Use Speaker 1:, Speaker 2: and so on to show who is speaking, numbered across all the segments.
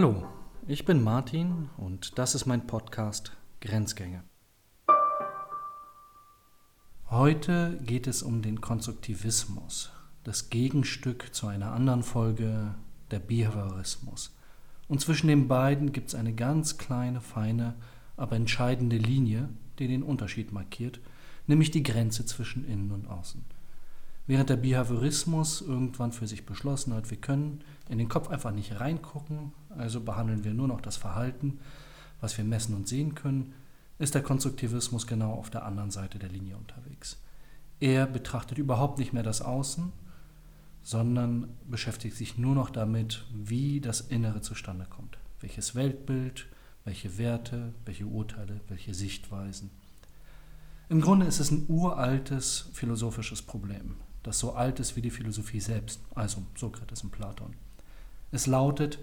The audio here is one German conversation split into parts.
Speaker 1: Hallo, ich bin Martin und das ist mein Podcast Grenzgänge. Heute geht es um den Konstruktivismus, das Gegenstück zu einer anderen Folge, der Behaviorismus. Und zwischen den beiden gibt es eine ganz kleine, feine, aber entscheidende Linie, die den Unterschied markiert, nämlich die Grenze zwischen Innen und Außen. Während der Behaviorismus irgendwann für sich beschlossen hat, wir können in den Kopf einfach nicht reingucken, also behandeln wir nur noch das Verhalten, was wir messen und sehen können, ist der Konstruktivismus genau auf der anderen Seite der Linie unterwegs. Er betrachtet überhaupt nicht mehr das Außen, sondern beschäftigt sich nur noch damit, wie das Innere zustande kommt. Welches Weltbild, welche Werte, welche Urteile, welche Sichtweisen. Im Grunde ist es ein uraltes philosophisches Problem das so alt ist wie die Philosophie selbst, also Sokrates und Platon. Es lautet,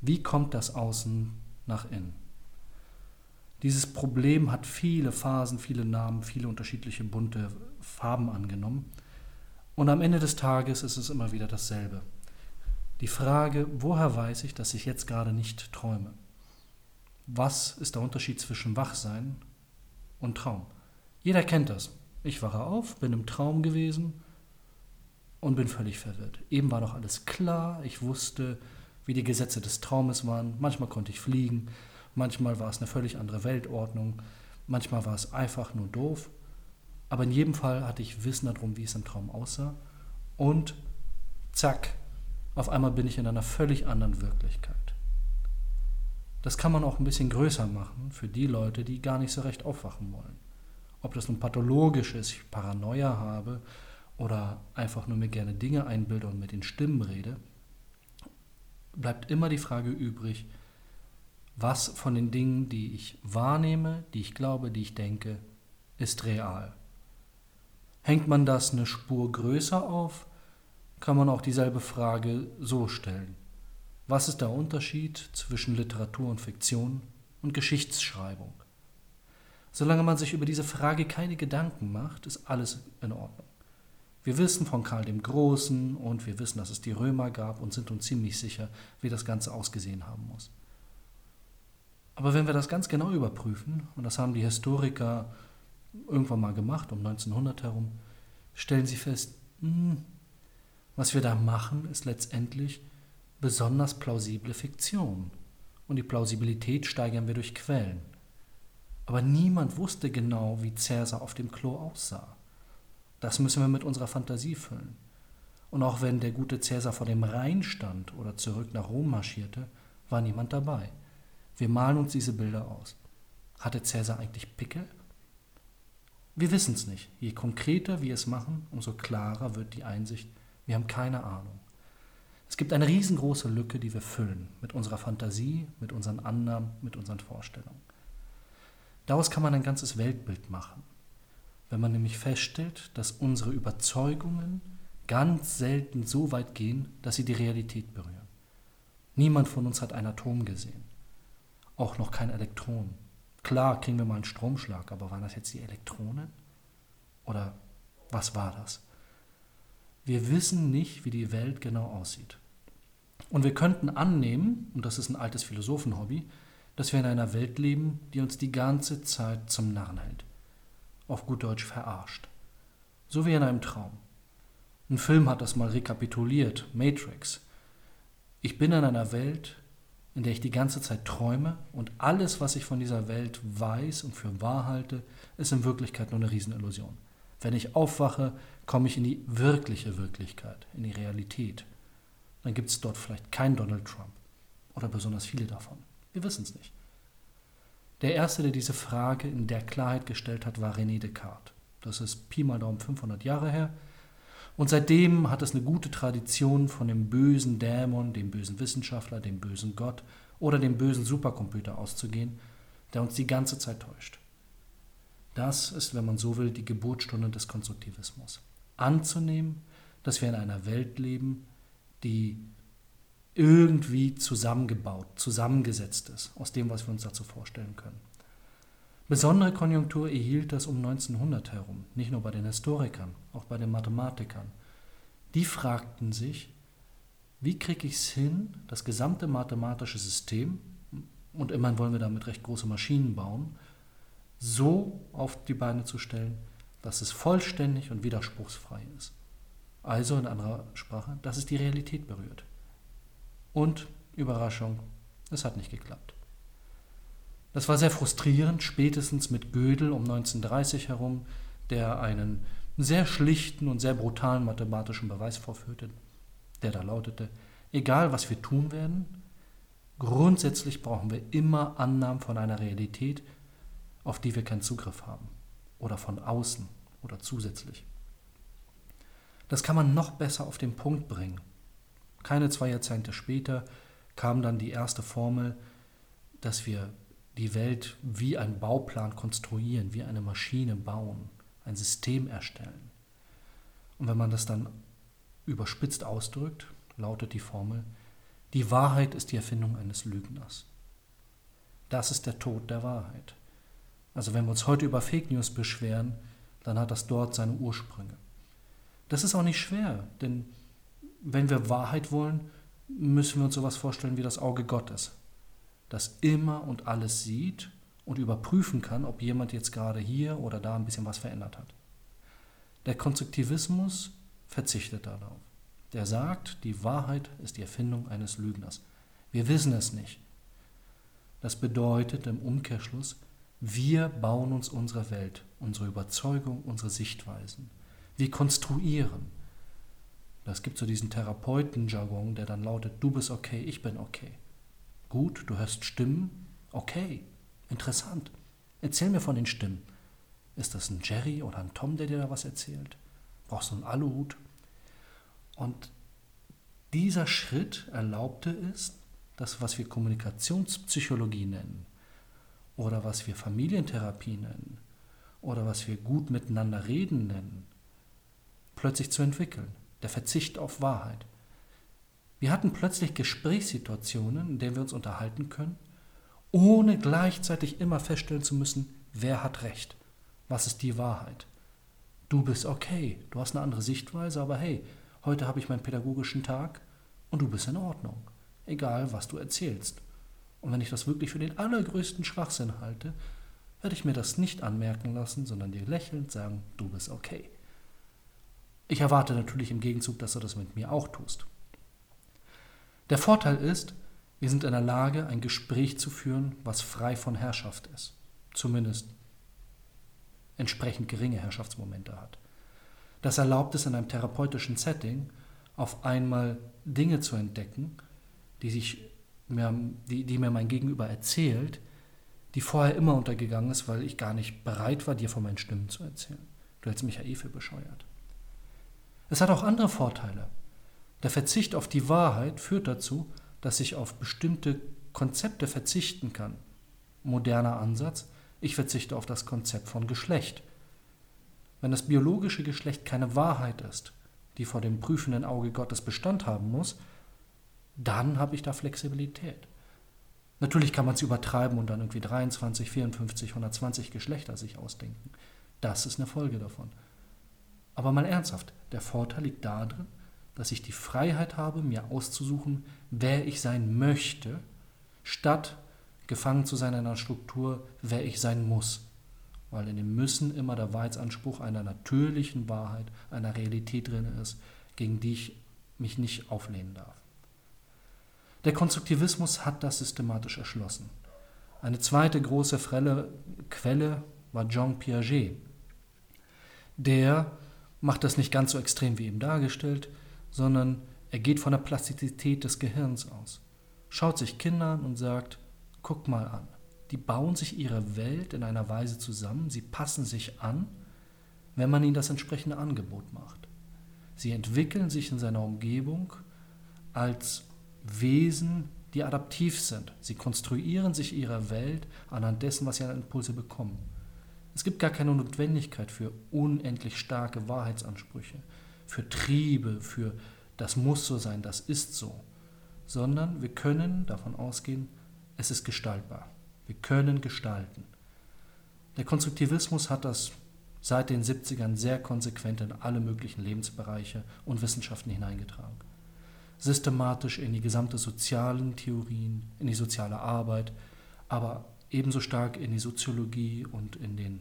Speaker 1: wie kommt das Außen nach innen? Dieses Problem hat viele Phasen, viele Namen, viele unterschiedliche bunte Farben angenommen. Und am Ende des Tages ist es immer wieder dasselbe. Die Frage, woher weiß ich, dass ich jetzt gerade nicht träume? Was ist der Unterschied zwischen Wachsein und Traum? Jeder kennt das. Ich wache auf, bin im Traum gewesen und bin völlig verwirrt. Eben war doch alles klar, ich wusste, wie die Gesetze des Traumes waren. Manchmal konnte ich fliegen, manchmal war es eine völlig andere Weltordnung, manchmal war es einfach nur doof. Aber in jedem Fall hatte ich Wissen darum, wie es im Traum aussah. Und zack, auf einmal bin ich in einer völlig anderen Wirklichkeit. Das kann man auch ein bisschen größer machen für die Leute, die gar nicht so recht aufwachen wollen. Ob das nun pathologisch ist, ich Paranoia habe oder einfach nur mir gerne Dinge einbilde und mit den Stimmen rede, bleibt immer die Frage übrig, was von den Dingen, die ich wahrnehme, die ich glaube, die ich denke, ist real. Hängt man das eine Spur größer auf, kann man auch dieselbe Frage so stellen. Was ist der Unterschied zwischen Literatur und Fiktion und Geschichtsschreibung? Solange man sich über diese Frage keine Gedanken macht, ist alles in Ordnung. Wir wissen von Karl dem Großen und wir wissen, dass es die Römer gab und sind uns ziemlich sicher, wie das Ganze ausgesehen haben muss. Aber wenn wir das ganz genau überprüfen, und das haben die Historiker irgendwann mal gemacht, um 1900 herum, stellen sie fest, mh, hm, was wir da machen, ist letztendlich besonders plausible Fiktion. Und die Plausibilität steigern wir durch Quellen. Aber niemand wusste genau, wie Cäsar auf dem Klo aussah. Das müssen wir mit unserer Fantasie füllen. Und auch wenn der gute Cäsar vor dem Rhein stand oder zurück nach Rom marschierte, war niemand dabei. Wir malen uns diese Bilder aus. Hatte Cäsar eigentlich Pickel? Wir wissen es nicht. Je konkreter wir es machen, umso klarer wird die Einsicht, wir haben keine Ahnung. Es gibt eine riesengroße Lücke, die wir füllen mit unserer Fantasie, mit unseren Annahmen, mit unseren Vorstellungen. Daraus kann man ein ganzes Weltbild machen wenn man nämlich feststellt, dass unsere Überzeugungen ganz selten so weit gehen, dass sie die Realität berühren. Niemand von uns hat ein Atom gesehen, auch noch kein Elektron. Klar kriegen wir mal einen Stromschlag, aber waren das jetzt die Elektronen? Oder was war das? Wir wissen nicht, wie die Welt genau aussieht. Und wir könnten annehmen, und das ist ein altes Philosophenhobby, dass wir in einer Welt leben, die uns die ganze Zeit zum Narren hält auf gut Deutsch verarscht. So wie in einem Traum. Ein Film hat das mal rekapituliert, Matrix. Ich bin in einer Welt, in der ich die ganze Zeit träume und alles, was ich von dieser Welt weiß und für wahr halte, ist in Wirklichkeit nur eine Riesenillusion. Wenn ich aufwache, komme ich in die wirkliche Wirklichkeit, in die Realität. Dann gibt es dort vielleicht keinen Donald Trump oder besonders viele davon. Wir wissen es nicht. Der erste, der diese Frage in der Klarheit gestellt hat, war René Descartes. Das ist Pi mal Daumen 500 Jahre her. Und seitdem hat es eine gute Tradition von dem bösen Dämon, dem bösen Wissenschaftler, dem bösen Gott oder dem bösen Supercomputer auszugehen, der uns die ganze Zeit täuscht. Das ist, wenn man so will, die Geburtsstunde des Konstruktivismus. Anzunehmen, dass wir in einer Welt leben, die irgendwie zusammengebaut, zusammengesetzt ist, aus dem, was wir uns dazu vorstellen können. Besondere Konjunktur erhielt das um 1900 herum, nicht nur bei den Historikern, auch bei den Mathematikern. Die fragten sich, wie kriege ich es hin, das gesamte mathematische System, und immerhin wollen wir damit recht große Maschinen bauen, so auf die Beine zu stellen, dass es vollständig und widerspruchsfrei ist. Also in anderer Sprache, dass es die Realität berührt. Und Überraschung, es hat nicht geklappt. Das war sehr frustrierend, spätestens mit Gödel um 1930 herum, der einen sehr schlichten und sehr brutalen mathematischen Beweis vorführte, der da lautete, egal was wir tun werden, grundsätzlich brauchen wir immer Annahmen von einer Realität, auf die wir keinen Zugriff haben oder von außen oder zusätzlich. Das kann man noch besser auf den Punkt bringen. Keine zwei Jahrzehnte später kam dann die erste Formel, dass wir die Welt wie ein Bauplan konstruieren, wie eine Maschine bauen, ein System erstellen. Und wenn man das dann überspitzt ausdrückt, lautet die Formel, die Wahrheit ist die Erfindung eines Lügners. Das ist der Tod der Wahrheit. Also wenn wir uns heute über Fake News beschweren, dann hat das dort seine Ursprünge. Das ist auch nicht schwer, denn wenn wir Wahrheit wollen, müssen wir uns sowas vorstellen wie das Auge Gottes, das immer und alles sieht und überprüfen kann, ob jemand jetzt gerade hier oder da ein bisschen was verändert hat. Der Konstruktivismus verzichtet darauf. Der sagt, die Wahrheit ist die Erfindung eines Lügners. Wir wissen es nicht. Das bedeutet im Umkehrschluss, wir bauen uns unsere Welt, unsere Überzeugung, unsere Sichtweisen. Wir konstruieren. Das gibt so diesen Therapeuten-Jargon, der dann lautet, du bist okay, ich bin okay. Gut, du hörst Stimmen, okay, interessant. Erzähl mir von den Stimmen. Ist das ein Jerry oder ein Tom, der dir da was erzählt? Brauchst du einen Aluhut? Und dieser Schritt erlaubte es, das, was wir Kommunikationspsychologie nennen, oder was wir Familientherapie nennen oder was wir gut miteinander reden nennen, plötzlich zu entwickeln. Der Verzicht auf Wahrheit. Wir hatten plötzlich Gesprächssituationen, in denen wir uns unterhalten können, ohne gleichzeitig immer feststellen zu müssen, wer hat recht, was ist die Wahrheit. Du bist okay, du hast eine andere Sichtweise, aber hey, heute habe ich meinen pädagogischen Tag und du bist in Ordnung, egal was du erzählst. Und wenn ich das wirklich für den allergrößten Schwachsinn halte, werde ich mir das nicht anmerken lassen, sondern dir lächelnd sagen, du bist okay. Ich erwarte natürlich im Gegenzug, dass du das mit mir auch tust. Der Vorteil ist, wir sind in der Lage, ein Gespräch zu führen, was frei von Herrschaft ist. Zumindest entsprechend geringe Herrschaftsmomente hat. Das erlaubt es in einem therapeutischen Setting, auf einmal Dinge zu entdecken, die sich mir, die, die mir mein Gegenüber erzählt, die vorher immer untergegangen ist, weil ich gar nicht bereit war, dir von meinen Stimmen zu erzählen. Du hältst mich ja eh für bescheuert. Es hat auch andere Vorteile. Der Verzicht auf die Wahrheit führt dazu, dass ich auf bestimmte Konzepte verzichten kann. Moderner Ansatz, ich verzichte auf das Konzept von Geschlecht. Wenn das biologische Geschlecht keine Wahrheit ist, die vor dem prüfenden Auge Gottes Bestand haben muss, dann habe ich da Flexibilität. Natürlich kann man es übertreiben und dann irgendwie 23, 54, 120 Geschlechter sich ausdenken. Das ist eine Folge davon. Aber mal ernsthaft, der Vorteil liegt darin, dass ich die Freiheit habe, mir auszusuchen, wer ich sein möchte, statt gefangen zu sein in einer Struktur, wer ich sein muss. Weil in dem Müssen immer der Wahrheitsanspruch einer natürlichen Wahrheit, einer Realität drin ist, gegen die ich mich nicht auflehnen darf. Der Konstruktivismus hat das systematisch erschlossen. Eine zweite große Quelle war Jean Piaget. Der macht das nicht ganz so extrem wie eben dargestellt, sondern er geht von der Plastizität des Gehirns aus. Schaut sich Kinder an und sagt, guck mal an, die bauen sich ihre Welt in einer Weise zusammen, sie passen sich an, wenn man ihnen das entsprechende Angebot macht. Sie entwickeln sich in seiner Umgebung als Wesen, die adaptiv sind. Sie konstruieren sich ihre Welt anhand dessen, was sie an Impulse bekommen. Es gibt gar keine Notwendigkeit für unendlich starke Wahrheitsansprüche, für Triebe, für das muss so sein, das ist so, sondern wir können davon ausgehen, es ist gestaltbar. Wir können gestalten. Der Konstruktivismus hat das seit den 70ern sehr konsequent in alle möglichen Lebensbereiche und Wissenschaften hineingetragen. systematisch in die gesamte sozialen Theorien, in die soziale Arbeit, aber ebenso stark in die Soziologie und in den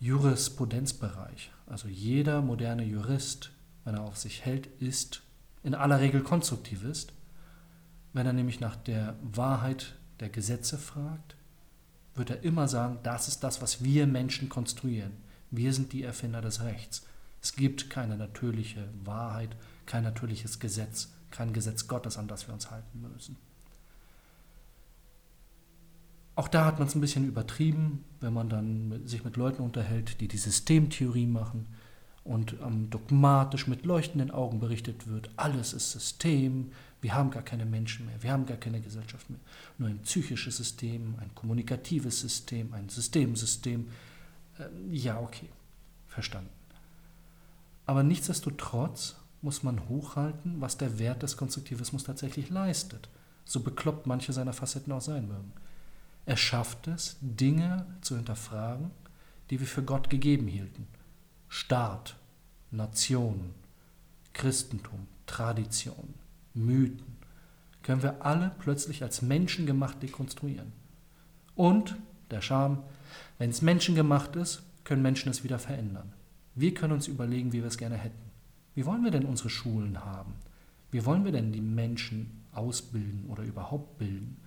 Speaker 1: Jurisprudenzbereich. Also jeder moderne Jurist, wenn er auf sich hält, ist in aller Regel Konstruktivist, wenn er nämlich nach der Wahrheit der Gesetze fragt, wird er immer sagen, das ist das, was wir Menschen konstruieren. Wir sind die Erfinder des Rechts. Es gibt keine natürliche Wahrheit, kein natürliches Gesetz, kein Gesetz Gottes, an das wir uns halten müssen. Auch da hat man es ein bisschen übertrieben, wenn man dann sich mit Leuten unterhält, die die Systemtheorie machen und ähm, dogmatisch mit leuchtenden Augen berichtet wird, alles ist System, wir haben gar keine Menschen mehr, wir haben gar keine Gesellschaft mehr, nur ein psychisches System, ein kommunikatives System, ein Systemsystem. Äh, ja, okay, verstanden. Aber nichtsdestotrotz muss man hochhalten, was der Wert des Konstruktivismus tatsächlich leistet, so bekloppt manche seiner Facetten auch sein mögen. Er schafft es, Dinge zu hinterfragen, die wir für Gott gegeben hielten. Staat, Nation, Christentum, Tradition, Mythen, können wir alle plötzlich als menschengemacht dekonstruieren. Und, der Charme, wenn es menschengemacht ist, können Menschen es wieder verändern. Wir können uns überlegen, wie wir es gerne hätten. Wie wollen wir denn unsere Schulen haben? Wie wollen wir denn die Menschen ausbilden oder überhaupt bilden?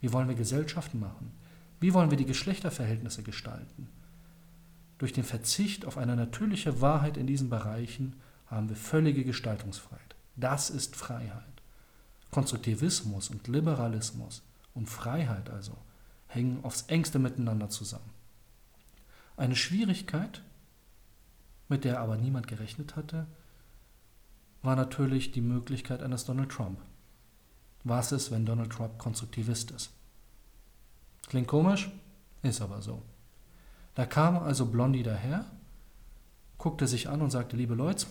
Speaker 1: Wie wollen wir Gesellschaften machen? Wie wollen wir die Geschlechterverhältnisse gestalten? Durch den Verzicht auf eine natürliche Wahrheit in diesen Bereichen haben wir völlige Gestaltungsfreiheit. Das ist Freiheit. Konstruktivismus und Liberalismus und Freiheit also hängen aufs engste miteinander zusammen. Eine Schwierigkeit, mit der aber niemand gerechnet hatte, war natürlich die Möglichkeit eines Donald Trump. Was ist, wenn Donald Trump Konstruktivist ist? Klingt komisch, ist aber so. Da kam also Blondie daher, guckte sich an und sagte, liebe Leute,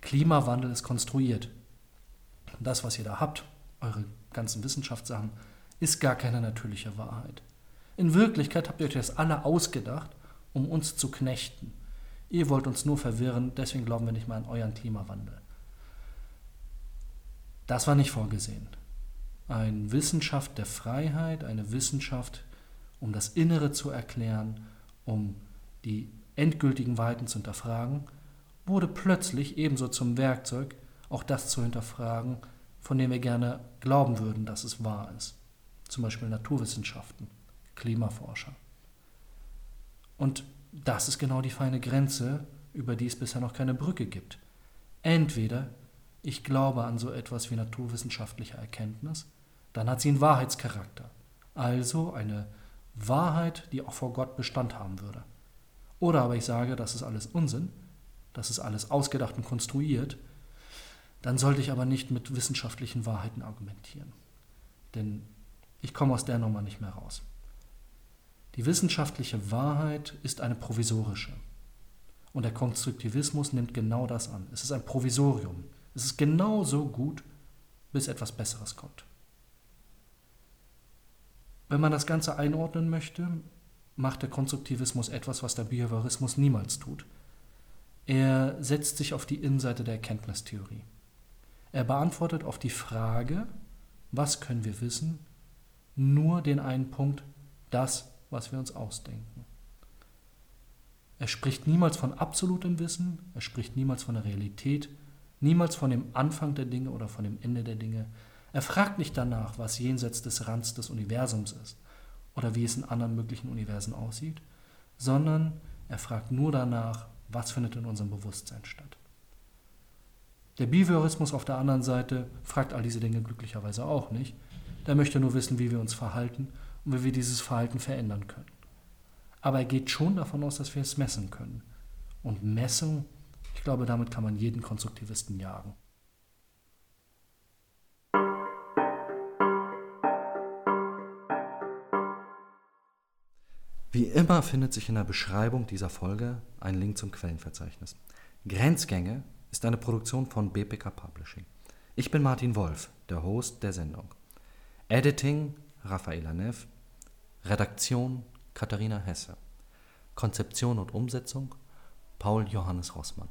Speaker 1: Klimawandel ist konstruiert. Das, was ihr da habt, eure ganzen Wissenschaftssachen, ist gar keine natürliche Wahrheit. In Wirklichkeit habt ihr euch das alle ausgedacht, um uns zu knechten. Ihr wollt uns nur verwirren, deswegen glauben wir nicht mal an euren Klimawandel. Das war nicht vorgesehen. Eine Wissenschaft der Freiheit, eine Wissenschaft, um das Innere zu erklären, um die endgültigen Wahrheiten zu hinterfragen, wurde plötzlich ebenso zum Werkzeug, auch das zu hinterfragen, von dem wir gerne glauben würden, dass es wahr ist. Zum Beispiel Naturwissenschaften, Klimaforscher. Und das ist genau die feine Grenze, über die es bisher noch keine Brücke gibt. Entweder ich glaube an so etwas wie naturwissenschaftliche Erkenntnis, dann hat sie einen Wahrheitscharakter, also eine Wahrheit, die auch vor Gott Bestand haben würde. Oder aber ich sage, das ist alles Unsinn, das ist alles ausgedacht und konstruiert, dann sollte ich aber nicht mit wissenschaftlichen Wahrheiten argumentieren. Denn ich komme aus der Nummer nicht mehr raus. Die wissenschaftliche Wahrheit ist eine provisorische. Und der Konstruktivismus nimmt genau das an. Es ist ein Provisorium. Es ist genauso gut, bis etwas Besseres kommt. Wenn man das Ganze einordnen möchte, macht der Konstruktivismus etwas, was der Behaviorismus niemals tut. Er setzt sich auf die Innenseite der Erkenntnistheorie. Er beantwortet auf die Frage, was können wir wissen, nur den einen Punkt, das, was wir uns ausdenken. Er spricht niemals von absolutem Wissen, er spricht niemals von der Realität, niemals von dem Anfang der Dinge oder von dem Ende der Dinge. Er fragt nicht danach, was jenseits des Rands des Universums ist oder wie es in anderen möglichen Universen aussieht, sondern er fragt nur danach, was findet in unserem Bewusstsein statt. Der Behaviorismus auf der anderen Seite fragt all diese Dinge glücklicherweise auch nicht. Der möchte nur wissen, wie wir uns verhalten und wie wir dieses Verhalten verändern können. Aber er geht schon davon aus, dass wir es messen können. Und Messung, ich glaube, damit kann man jeden Konstruktivisten jagen. Immer findet sich in der Beschreibung dieser Folge ein Link zum Quellenverzeichnis. Grenzgänge ist eine Produktion von BPK Publishing. Ich bin Martin Wolf, der Host der Sendung. Editing Raffaela Neff, Redaktion Katharina Hesse, Konzeption und Umsetzung Paul Johannes Rossmann.